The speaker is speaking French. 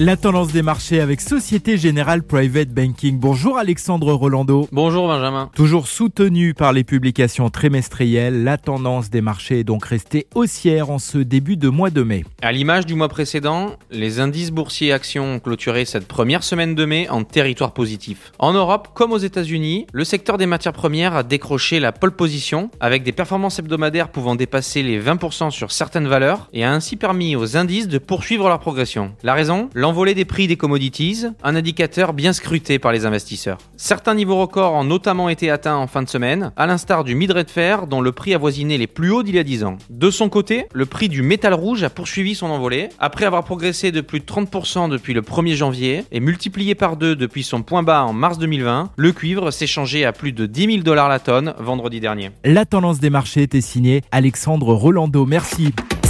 La tendance des marchés avec Société Générale Private Banking. Bonjour Alexandre Rolando. Bonjour Benjamin. Toujours soutenu par les publications trimestrielles, la tendance des marchés est donc restée haussière en ce début de mois de mai. À l'image du mois précédent, les indices boursiers actions ont clôturé cette première semaine de mai en territoire positif. En Europe, comme aux États-Unis, le secteur des matières premières a décroché la pole position avec des performances hebdomadaires pouvant dépasser les 20% sur certaines valeurs et a ainsi permis aux indices de poursuivre leur progression. La raison L'envolée des prix des commodities, un indicateur bien scruté par les investisseurs. Certains niveaux records ont notamment été atteints en fin de semaine, à l'instar du midret de fer dont le prix avoisinait les plus hauts d'il y a 10 ans. De son côté, le prix du métal rouge a poursuivi son envolée. Après avoir progressé de plus de 30% depuis le 1er janvier et multiplié par deux depuis son point bas en mars 2020, le cuivre s'est changé à plus de 10 000 dollars la tonne vendredi dernier. La tendance des marchés était signée Alexandre Rolando. Merci.